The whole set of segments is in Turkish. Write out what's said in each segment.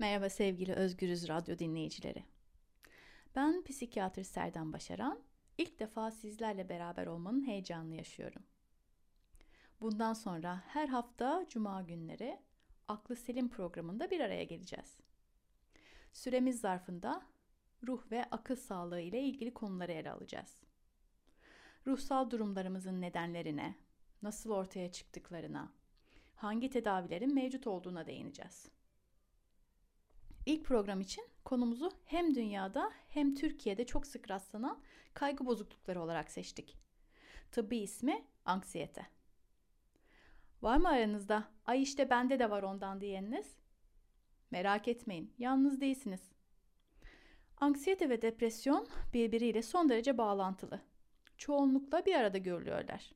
Merhaba sevgili Özgürüz Radyo dinleyicileri. Ben psikiyatr Serdan Başaran. İlk defa sizlerle beraber olmanın heyecanını yaşıyorum. Bundan sonra her hafta cuma günleri Aklı Selim programında bir araya geleceğiz. Süremiz zarfında ruh ve akıl sağlığı ile ilgili konuları ele alacağız. Ruhsal durumlarımızın nedenlerine, nasıl ortaya çıktıklarına, hangi tedavilerin mevcut olduğuna değineceğiz. İlk program için konumuzu hem dünyada hem Türkiye'de çok sık rastlanan kaygı bozuklukları olarak seçtik. Tıbbi ismi anksiyete. Var mı aranızda ay işte bende de var ondan diyeniniz? Merak etmeyin yalnız değilsiniz. Anksiyete ve depresyon birbiriyle son derece bağlantılı. Çoğunlukla bir arada görülüyorlar.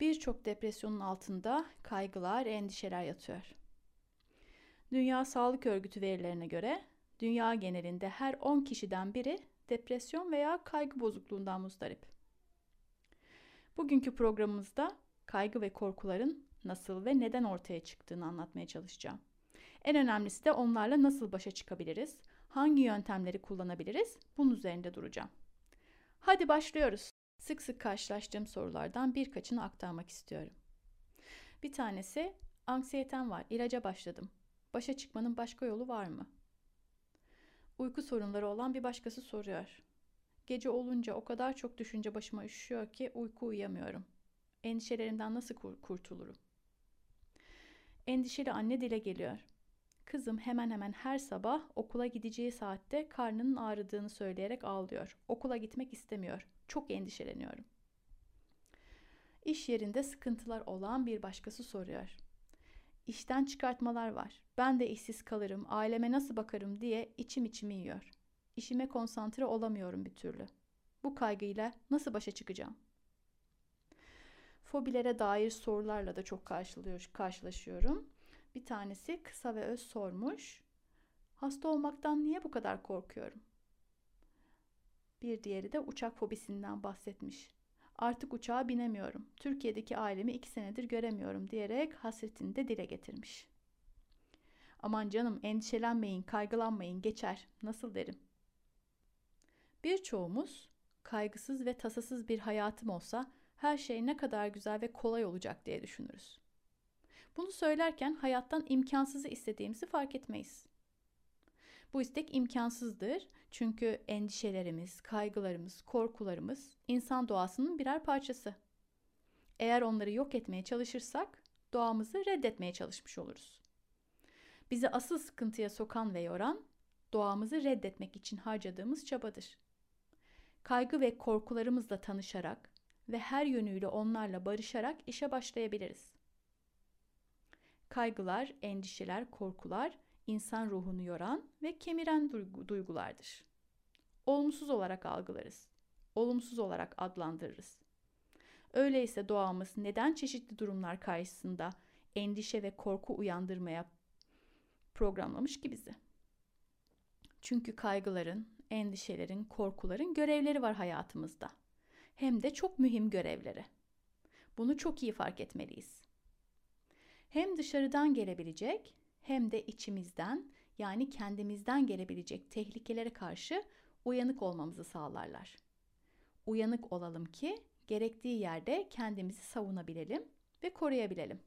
Birçok depresyonun altında kaygılar, endişeler yatıyor. Dünya Sağlık Örgütü verilerine göre dünya genelinde her 10 kişiden biri depresyon veya kaygı bozukluğundan muzdarip. Bugünkü programımızda kaygı ve korkuların nasıl ve neden ortaya çıktığını anlatmaya çalışacağım. En önemlisi de onlarla nasıl başa çıkabiliriz, hangi yöntemleri kullanabiliriz bunun üzerinde duracağım. Hadi başlıyoruz. Sık sık karşılaştığım sorulardan birkaçını aktarmak istiyorum. Bir tanesi, anksiyetem var, ilaca başladım. Başa çıkmanın başka yolu var mı? Uyku sorunları olan bir başkası soruyor. Gece olunca o kadar çok düşünce başıma üşüyor ki uyku uyuyamıyorum. Endişelerimden nasıl kur- kurtulurum? Endişeli anne dile geliyor. Kızım hemen hemen her sabah okula gideceği saatte karnının ağrıdığını söyleyerek ağlıyor. Okula gitmek istemiyor. Çok endişeleniyorum. İş yerinde sıkıntılar olan bir başkası soruyor. İşten çıkartmalar var. Ben de işsiz kalırım, aileme nasıl bakarım diye içim içimi yiyor. İşime konsantre olamıyorum bir türlü. Bu kaygıyla nasıl başa çıkacağım? Fobilere dair sorularla da çok karşılaşıyorum. Bir tanesi kısa ve öz sormuş. Hasta olmaktan niye bu kadar korkuyorum? Bir diğeri de uçak fobisinden bahsetmiş. Artık uçağa binemiyorum. Türkiye'deki ailemi iki senedir göremiyorum diyerek hasretini de dile getirmiş. Aman canım endişelenmeyin, kaygılanmayın, geçer. Nasıl derim? Birçoğumuz kaygısız ve tasasız bir hayatım olsa her şey ne kadar güzel ve kolay olacak diye düşünürüz. Bunu söylerken hayattan imkansızı istediğimizi fark etmeyiz. Bu istek imkansızdır çünkü endişelerimiz, kaygılarımız, korkularımız insan doğasının birer parçası. Eğer onları yok etmeye çalışırsak doğamızı reddetmeye çalışmış oluruz. Bizi asıl sıkıntıya sokan ve yoran doğamızı reddetmek için harcadığımız çabadır. Kaygı ve korkularımızla tanışarak ve her yönüyle onlarla barışarak işe başlayabiliriz. Kaygılar, endişeler, korkular insan ruhunu yoran ve kemiren duygulardır. Olumsuz olarak algılarız. Olumsuz olarak adlandırırız. Öyleyse doğamız neden çeşitli durumlar karşısında endişe ve korku uyandırmaya programlamış ki bizi? Çünkü kaygıların, endişelerin, korkuların görevleri var hayatımızda. Hem de çok mühim görevleri. Bunu çok iyi fark etmeliyiz. Hem dışarıdan gelebilecek hem de içimizden yani kendimizden gelebilecek tehlikelere karşı uyanık olmamızı sağlarlar. Uyanık olalım ki gerektiği yerde kendimizi savunabilelim ve koruyabilelim.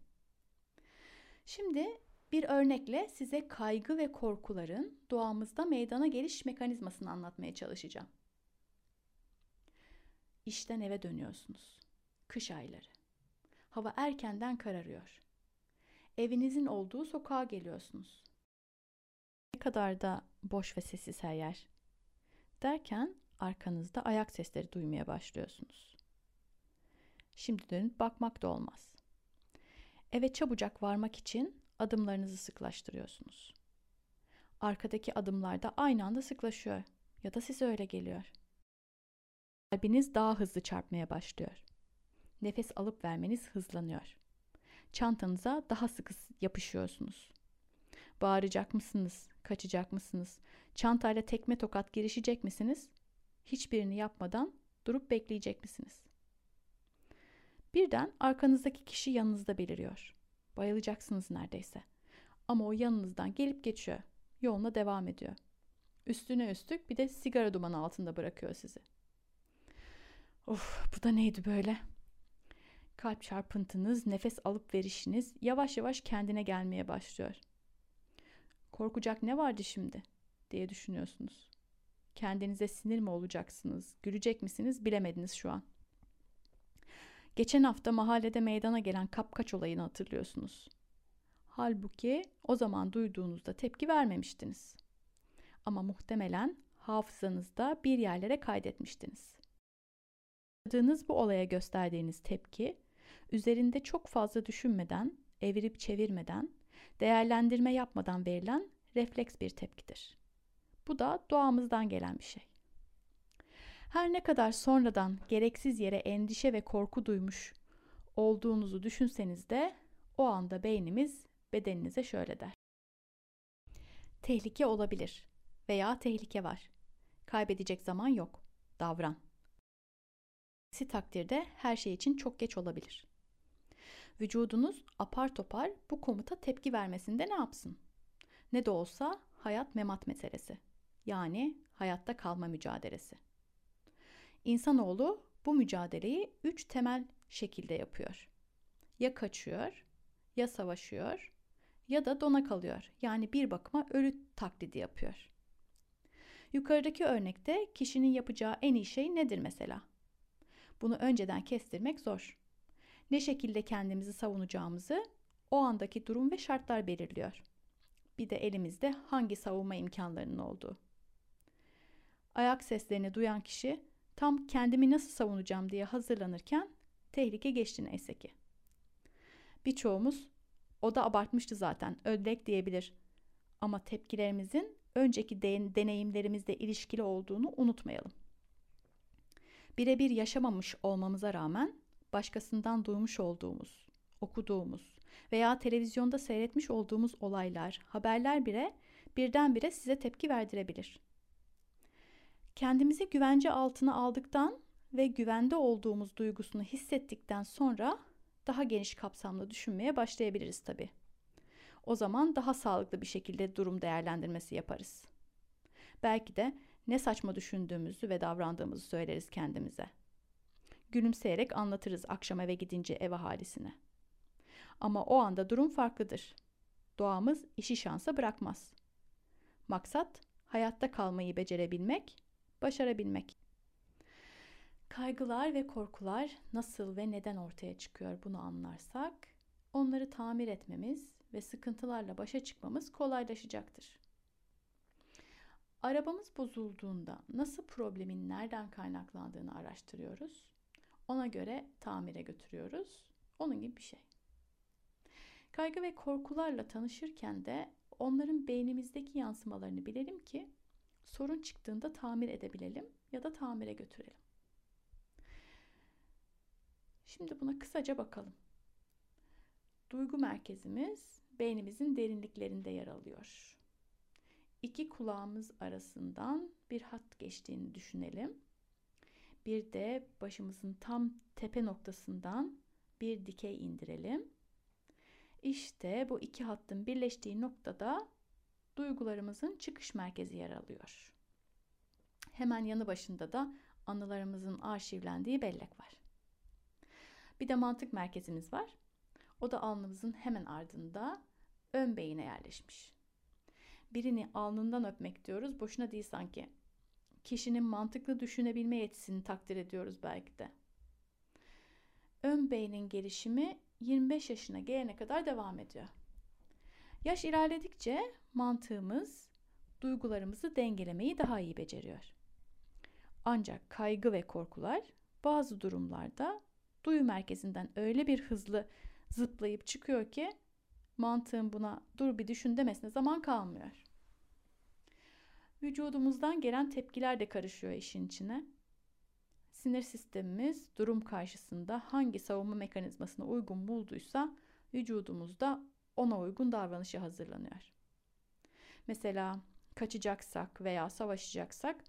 Şimdi bir örnekle size kaygı ve korkuların doğamızda meydana geliş mekanizmasını anlatmaya çalışacağım. İşten eve dönüyorsunuz. Kış ayları. Hava erkenden kararıyor evinizin olduğu sokağa geliyorsunuz. Ne kadar da boş ve sessiz her yer. Derken arkanızda ayak sesleri duymaya başlıyorsunuz. Şimdi dönüp bakmak da olmaz. Eve çabucak varmak için adımlarınızı sıklaştırıyorsunuz. Arkadaki adımlar da aynı anda sıklaşıyor ya da size öyle geliyor. Kalbiniz daha hızlı çarpmaya başlıyor. Nefes alıp vermeniz hızlanıyor çantanıza daha sıkı yapışıyorsunuz. Bağıracak mısınız? Kaçacak mısınız? Çantayla tekme tokat girişecek misiniz? Hiçbirini yapmadan durup bekleyecek misiniz? Birden arkanızdaki kişi yanınızda beliriyor. Bayılacaksınız neredeyse. Ama o yanınızdan gelip geçiyor. yoluna devam ediyor. Üstüne üstlük bir de sigara dumanı altında bırakıyor sizi. Of bu da neydi böyle? Kalp çarpıntınız, nefes alıp verişiniz yavaş yavaş kendine gelmeye başlıyor. Korkacak ne vardı şimdi diye düşünüyorsunuz. Kendinize sinir mi olacaksınız, gülecek misiniz bilemediniz şu an. Geçen hafta mahallede meydana gelen kapkaç olayını hatırlıyorsunuz. Halbuki o zaman duyduğunuzda tepki vermemiştiniz. Ama muhtemelen hafızanızda bir yerlere kaydetmiştiniz. Yaşadığınız bu olaya gösterdiğiniz tepki, üzerinde çok fazla düşünmeden, evirip çevirmeden, değerlendirme yapmadan verilen refleks bir tepkidir. Bu da doğamızdan gelen bir şey. Her ne kadar sonradan gereksiz yere endişe ve korku duymuş olduğunuzu düşünseniz de o anda beynimiz bedeninize şöyle der. Tehlike olabilir veya tehlike var. Kaybedecek zaman yok. Davran. Si takdirde her şey için çok geç olabilir. Vücudunuz apar topar bu komuta tepki vermesinde ne yapsın? Ne de olsa hayat memat meselesi. Yani hayatta kalma mücadelesi. İnsanoğlu bu mücadeleyi üç temel şekilde yapıyor. Ya kaçıyor, ya savaşıyor, ya da dona kalıyor. Yani bir bakıma ölü taklidi yapıyor. Yukarıdaki örnekte kişinin yapacağı en iyi şey nedir mesela? Bunu önceden kestirmek zor. Ne şekilde kendimizi savunacağımızı o andaki durum ve şartlar belirliyor. Bir de elimizde hangi savunma imkanlarının olduğu. Ayak seslerini duyan kişi tam kendimi nasıl savunacağım diye hazırlanırken tehlike geçti neyse ki. Birçoğumuz o da abartmıştı zaten ödlek diyebilir. Ama tepkilerimizin önceki deneyimlerimizle ilişkili olduğunu unutmayalım. Birebir yaşamamış olmamıza rağmen başkasından duymuş olduğumuz, okuduğumuz veya televizyonda seyretmiş olduğumuz olaylar, haberler bile birdenbire size tepki verdirebilir. Kendimizi güvence altına aldıktan ve güvende olduğumuz duygusunu hissettikten sonra daha geniş kapsamlı düşünmeye başlayabiliriz tabii. O zaman daha sağlıklı bir şekilde durum değerlendirmesi yaparız. Belki de ne saçma düşündüğümüzü ve davrandığımızı söyleriz kendimize. Gülümseyerek anlatırız akşam eve gidince ev ahalisine. Ama o anda durum farklıdır. Doğamız işi şansa bırakmaz. Maksat hayatta kalmayı becerebilmek, başarabilmek. Kaygılar ve korkular nasıl ve neden ortaya çıkıyor bunu anlarsak, onları tamir etmemiz ve sıkıntılarla başa çıkmamız kolaylaşacaktır. Arabamız bozulduğunda nasıl problemin nereden kaynaklandığını araştırıyoruz. Ona göre tamire götürüyoruz. Onun gibi bir şey. Kaygı ve korkularla tanışırken de onların beynimizdeki yansımalarını bilelim ki sorun çıktığında tamir edebilelim ya da tamire götürelim. Şimdi buna kısaca bakalım. Duygu merkezimiz beynimizin derinliklerinde yer alıyor. İki kulağımız arasından bir hat geçtiğini düşünelim. Bir de başımızın tam tepe noktasından bir dikey indirelim. İşte bu iki hattın birleştiği noktada duygularımızın çıkış merkezi yer alıyor. Hemen yanı başında da anılarımızın arşivlendiği bellek var. Bir de mantık merkezimiz var. O da alnımızın hemen ardında ön beyine yerleşmiş. Birini alnından öpmek diyoruz. Boşuna değil sanki. Kişinin mantıklı düşünebilme yetisini takdir ediyoruz belki de. Ön beynin gelişimi 25 yaşına gelene kadar devam ediyor. Yaş ilerledikçe mantığımız duygularımızı dengelemeyi daha iyi beceriyor. Ancak kaygı ve korkular bazı durumlarda duyu merkezinden öyle bir hızlı zıplayıp çıkıyor ki mantığın buna dur bir düşün demesine zaman kalmıyor. Vücudumuzdan gelen tepkiler de karışıyor işin içine. Sinir sistemimiz durum karşısında hangi savunma mekanizmasına uygun bulduysa vücudumuzda ona uygun davranışa hazırlanıyor. Mesela kaçacaksak veya savaşacaksak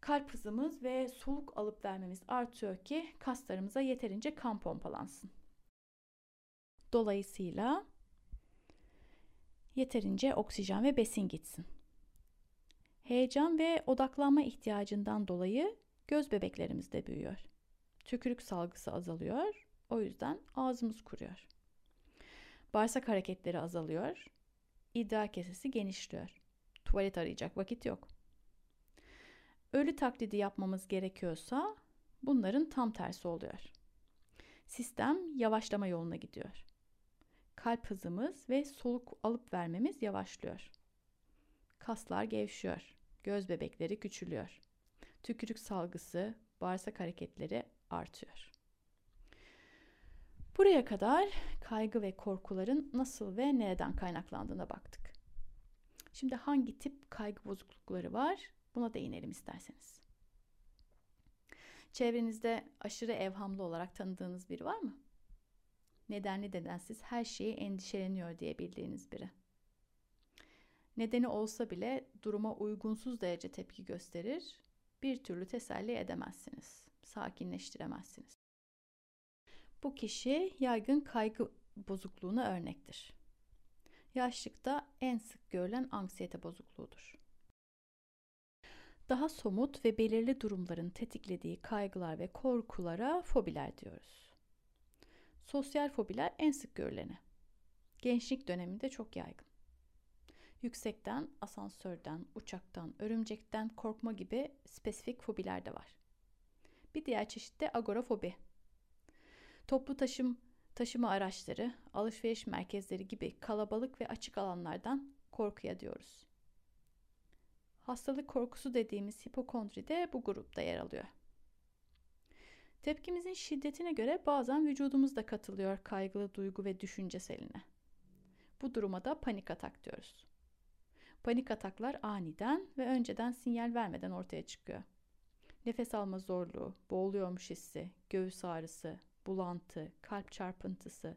kalp hızımız ve soluk alıp vermemiz artıyor ki kaslarımıza yeterince kan pompalansın. Dolayısıyla yeterince oksijen ve besin gitsin. Heyecan ve odaklanma ihtiyacından dolayı göz bebeklerimiz de büyüyor. Tükürük salgısı azalıyor. O yüzden ağzımız kuruyor. Bağırsak hareketleri azalıyor. İdrar kesesi genişliyor. Tuvalet arayacak vakit yok. Ölü taklidi yapmamız gerekiyorsa bunların tam tersi oluyor. Sistem yavaşlama yoluna gidiyor. Kalp hızımız ve soluk alıp vermemiz yavaşlıyor. Kaslar gevşiyor. Göz bebekleri küçülüyor. Tükürük salgısı, bağırsak hareketleri artıyor. Buraya kadar kaygı ve korkuların nasıl ve nereden kaynaklandığına baktık. Şimdi hangi tip kaygı bozuklukları var? Buna değinelim isterseniz. Çevrenizde aşırı evhamlı olarak tanıdığınız biri var mı? Nedenli nedensiz her şeyi endişeleniyor diye bildiğiniz biri. Nedeni olsa bile duruma uygunsuz derece tepki gösterir, bir türlü teselli edemezsiniz, sakinleştiremezsiniz. Bu kişi yaygın kaygı bozukluğuna örnektir. Yaşlıkta en sık görülen anksiyete bozukluğudur. Daha somut ve belirli durumların tetiklediği kaygılar ve korkulara fobiler diyoruz. Sosyal fobiler en sık görüleni. Gençlik döneminde çok yaygın. Yüksekten, asansörden, uçaktan, örümcekten korkma gibi spesifik fobiler de var. Bir diğer çeşit de agorafobi. Toplu taşım, taşıma araçları, alışveriş merkezleri gibi kalabalık ve açık alanlardan korkuya diyoruz. Hastalık korkusu dediğimiz hipokondri de bu grupta yer alıyor. Tepkimizin şiddetine göre bazen vücudumuz da katılıyor kaygılı duygu ve düşünce seline. Bu duruma da panik atak diyoruz. Panik ataklar aniden ve önceden sinyal vermeden ortaya çıkıyor. Nefes alma zorluğu, boğuluyormuş hissi, göğüs ağrısı, bulantı, kalp çarpıntısı,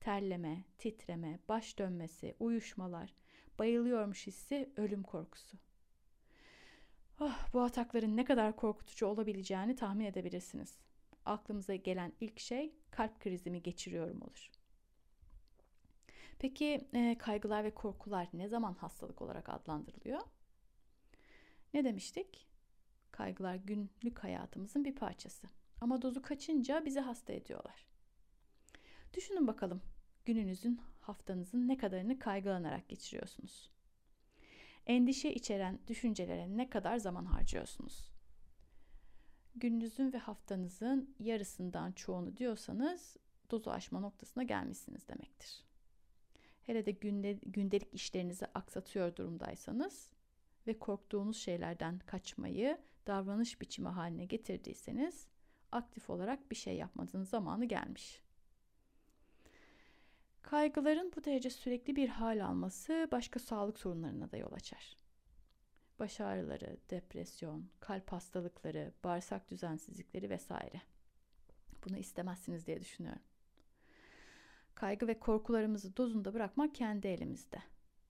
terleme, titreme, baş dönmesi, uyuşmalar, bayılıyormuş hissi, ölüm korkusu. Oh, bu atakların ne kadar korkutucu olabileceğini tahmin edebilirsiniz. Aklımıza gelen ilk şey kalp krizimi geçiriyorum olur. Peki e, kaygılar ve korkular ne zaman hastalık olarak adlandırılıyor? Ne demiştik? Kaygılar günlük hayatımızın bir parçası. Ama dozu kaçınca bizi hasta ediyorlar. Düşünün bakalım gününüzün, haftanızın ne kadarını kaygılanarak geçiriyorsunuz? Endişe içeren düşüncelere ne kadar zaman harcıyorsunuz? Gününüzün ve haftanızın yarısından çoğunu diyorsanız dozu aşma noktasına gelmişsiniz demektir. Hele de günde, gündelik işlerinizi aksatıyor durumdaysanız ve korktuğunuz şeylerden kaçmayı davranış biçimi haline getirdiyseniz aktif olarak bir şey yapmanızın zamanı gelmiş. Kaygıların bu derece sürekli bir hal alması başka sağlık sorunlarına da yol açar. Baş ağrıları, depresyon, kalp hastalıkları, bağırsak düzensizlikleri vesaire. Bunu istemezsiniz diye düşünüyorum. Kaygı ve korkularımızı dozunda bırakmak kendi elimizde.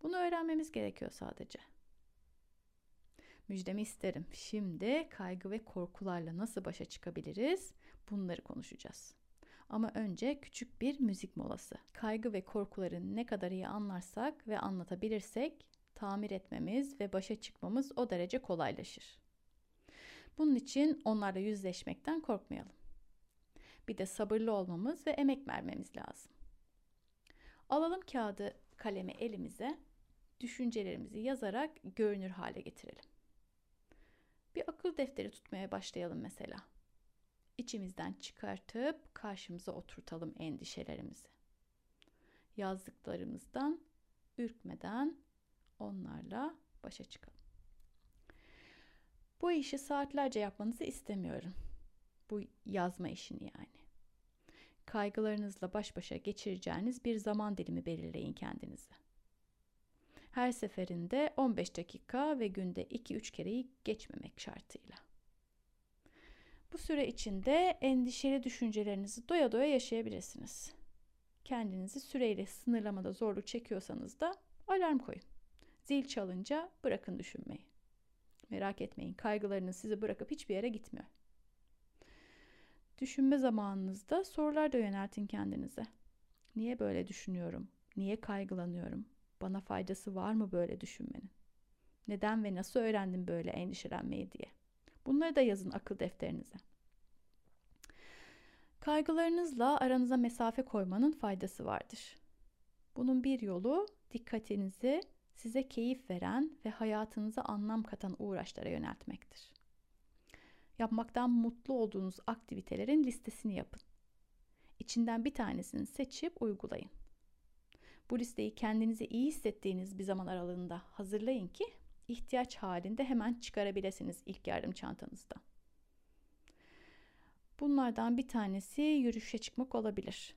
Bunu öğrenmemiz gerekiyor sadece. Müjdemi isterim. Şimdi kaygı ve korkularla nasıl başa çıkabiliriz? Bunları konuşacağız. Ama önce küçük bir müzik molası. Kaygı ve korkuları ne kadar iyi anlarsak ve anlatabilirsek tamir etmemiz ve başa çıkmamız o derece kolaylaşır. Bunun için onlarla yüzleşmekten korkmayalım. Bir de sabırlı olmamız ve emek vermemiz lazım. Alalım kağıdı, kalemi elimize, düşüncelerimizi yazarak görünür hale getirelim. Bir akıl defteri tutmaya başlayalım mesela. İçimizden çıkartıp karşımıza oturtalım endişelerimizi. Yazdıklarımızdan ürkmeden onlarla başa çıkalım. Bu işi saatlerce yapmanızı istemiyorum. Bu yazma işini yani. Kaygılarınızla baş başa geçireceğiniz bir zaman dilimi belirleyin kendinize. Her seferinde 15 dakika ve günde 2-3 kereyi geçmemek şartıyla. Bu süre içinde endişeli düşüncelerinizi doya doya yaşayabilirsiniz. Kendinizi süreyle sınırlamada zorluk çekiyorsanız da alarm koyun. Zil çalınca bırakın düşünmeyi. Merak etmeyin kaygılarınız sizi bırakıp hiçbir yere gitmiyor. Düşünme zamanınızda sorular da yöneltin kendinize. Niye böyle düşünüyorum? Niye kaygılanıyorum? Bana faydası var mı böyle düşünmenin? Neden ve nasıl öğrendim böyle endişelenmeyi diye. Bunları da yazın akıl defterinize. Kaygılarınızla aranıza mesafe koymanın faydası vardır. Bunun bir yolu dikkatinizi size keyif veren ve hayatınıza anlam katan uğraşlara yöneltmektir. Yapmaktan mutlu olduğunuz aktivitelerin listesini yapın. İçinden bir tanesini seçip uygulayın. Bu listeyi kendinizi iyi hissettiğiniz bir zaman aralığında hazırlayın ki ihtiyaç halinde hemen çıkarabilirsiniz ilk yardım çantanızdan. Bunlardan bir tanesi yürüyüşe çıkmak olabilir.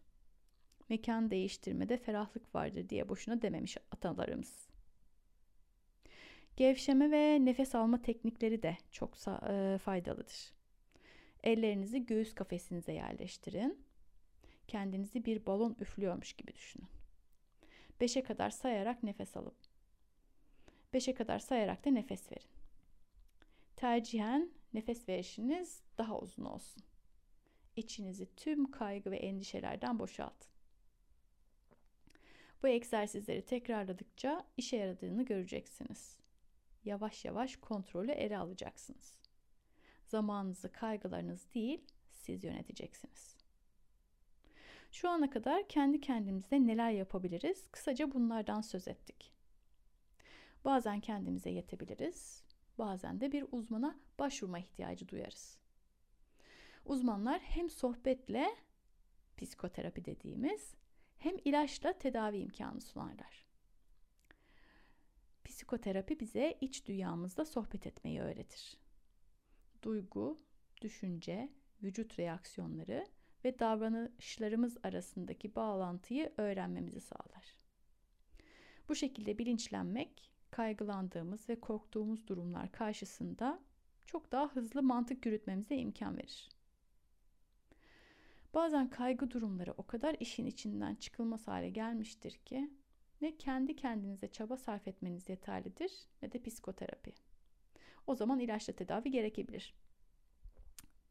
Mekan değiştirmede ferahlık vardır diye boşuna dememiş atalarımız. Gevşeme ve nefes alma teknikleri de çok e, faydalıdır. Ellerinizi göğüs kafesinize yerleştirin. Kendinizi bir balon üflüyormuş gibi düşünün. Beşe kadar sayarak nefes alın. Beşe kadar sayarak da nefes verin. Tercihen nefes verişiniz daha uzun olsun. İçinizi tüm kaygı ve endişelerden boşaltın. Bu egzersizleri tekrarladıkça işe yaradığını göreceksiniz. Yavaş yavaş kontrolü ele alacaksınız. Zamanınızı kaygılarınız değil, siz yöneteceksiniz. Şu ana kadar kendi kendimize neler yapabiliriz? Kısaca bunlardan söz ettik. Bazen kendimize yetebiliriz, bazen de bir uzmana başvurma ihtiyacı duyarız. Uzmanlar hem sohbetle psikoterapi dediğimiz hem ilaçla tedavi imkanı sunarlar. Psikoterapi bize iç dünyamızda sohbet etmeyi öğretir. Duygu, düşünce, vücut reaksiyonları ve davranışlarımız arasındaki bağlantıyı öğrenmemizi sağlar. Bu şekilde bilinçlenmek, kaygılandığımız ve korktuğumuz durumlar karşısında çok daha hızlı mantık yürütmemize imkan verir. Bazen kaygı durumları o kadar işin içinden çıkılmaz hale gelmiştir ki ne kendi kendinize çaba sarf etmeniz yeterlidir ne de psikoterapi. O zaman ilaçla tedavi gerekebilir.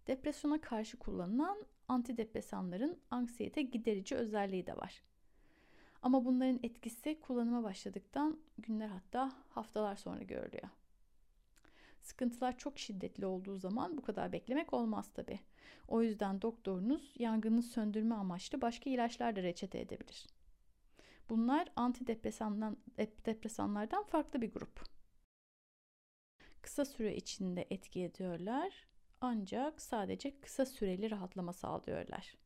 Depresyona karşı kullanılan antidepresanların anksiyete giderici özelliği de var. Ama bunların etkisi kullanıma başladıktan günler hatta haftalar sonra görülüyor. Sıkıntılar çok şiddetli olduğu zaman bu kadar beklemek olmaz tabi. O yüzden doktorunuz yangını söndürme amaçlı başka ilaçlar da reçete edebilir. Bunlar antidepresanlardan farklı bir grup. Kısa süre içinde etki ediyorlar ancak sadece kısa süreli rahatlama sağlıyorlar.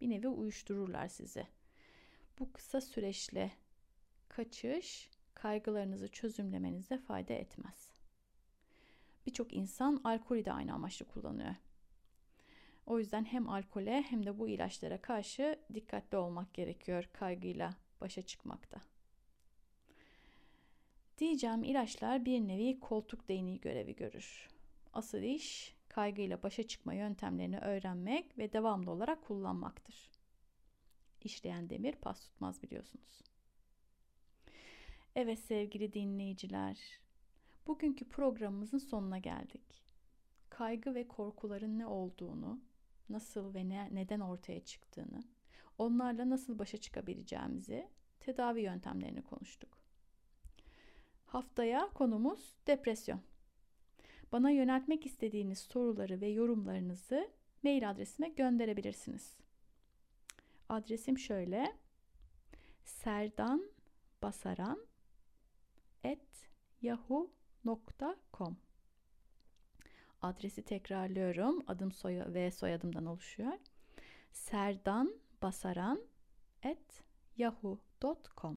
Bir nevi uyuştururlar sizi. Bu kısa süreçle kaçış kaygılarınızı çözümlemenize fayda etmez. Birçok insan alkolü de aynı amaçlı kullanıyor. O yüzden hem alkole hem de bu ilaçlara karşı dikkatli olmak gerekiyor kaygıyla başa çıkmakta. Diyeceğim ilaçlar bir nevi koltuk değneği görevi görür. Asıl iş kaygıyla başa çıkma yöntemlerini öğrenmek ve devamlı olarak kullanmaktır. İşleyen demir pas tutmaz biliyorsunuz. Evet sevgili dinleyiciler, bugünkü programımızın sonuna geldik. Kaygı ve korkuların ne olduğunu, nasıl ve ne, neden ortaya çıktığını, onlarla nasıl başa çıkabileceğimizi, tedavi yöntemlerini konuştuk. Haftaya konumuz depresyon. Bana yöneltmek istediğiniz soruları ve yorumlarınızı mail adresime gönderebilirsiniz. Adresim şöyle. Serdan Adresi tekrarlıyorum. Adım soy ve soyadımdan oluşuyor. Serdan Basaran at yahoo.com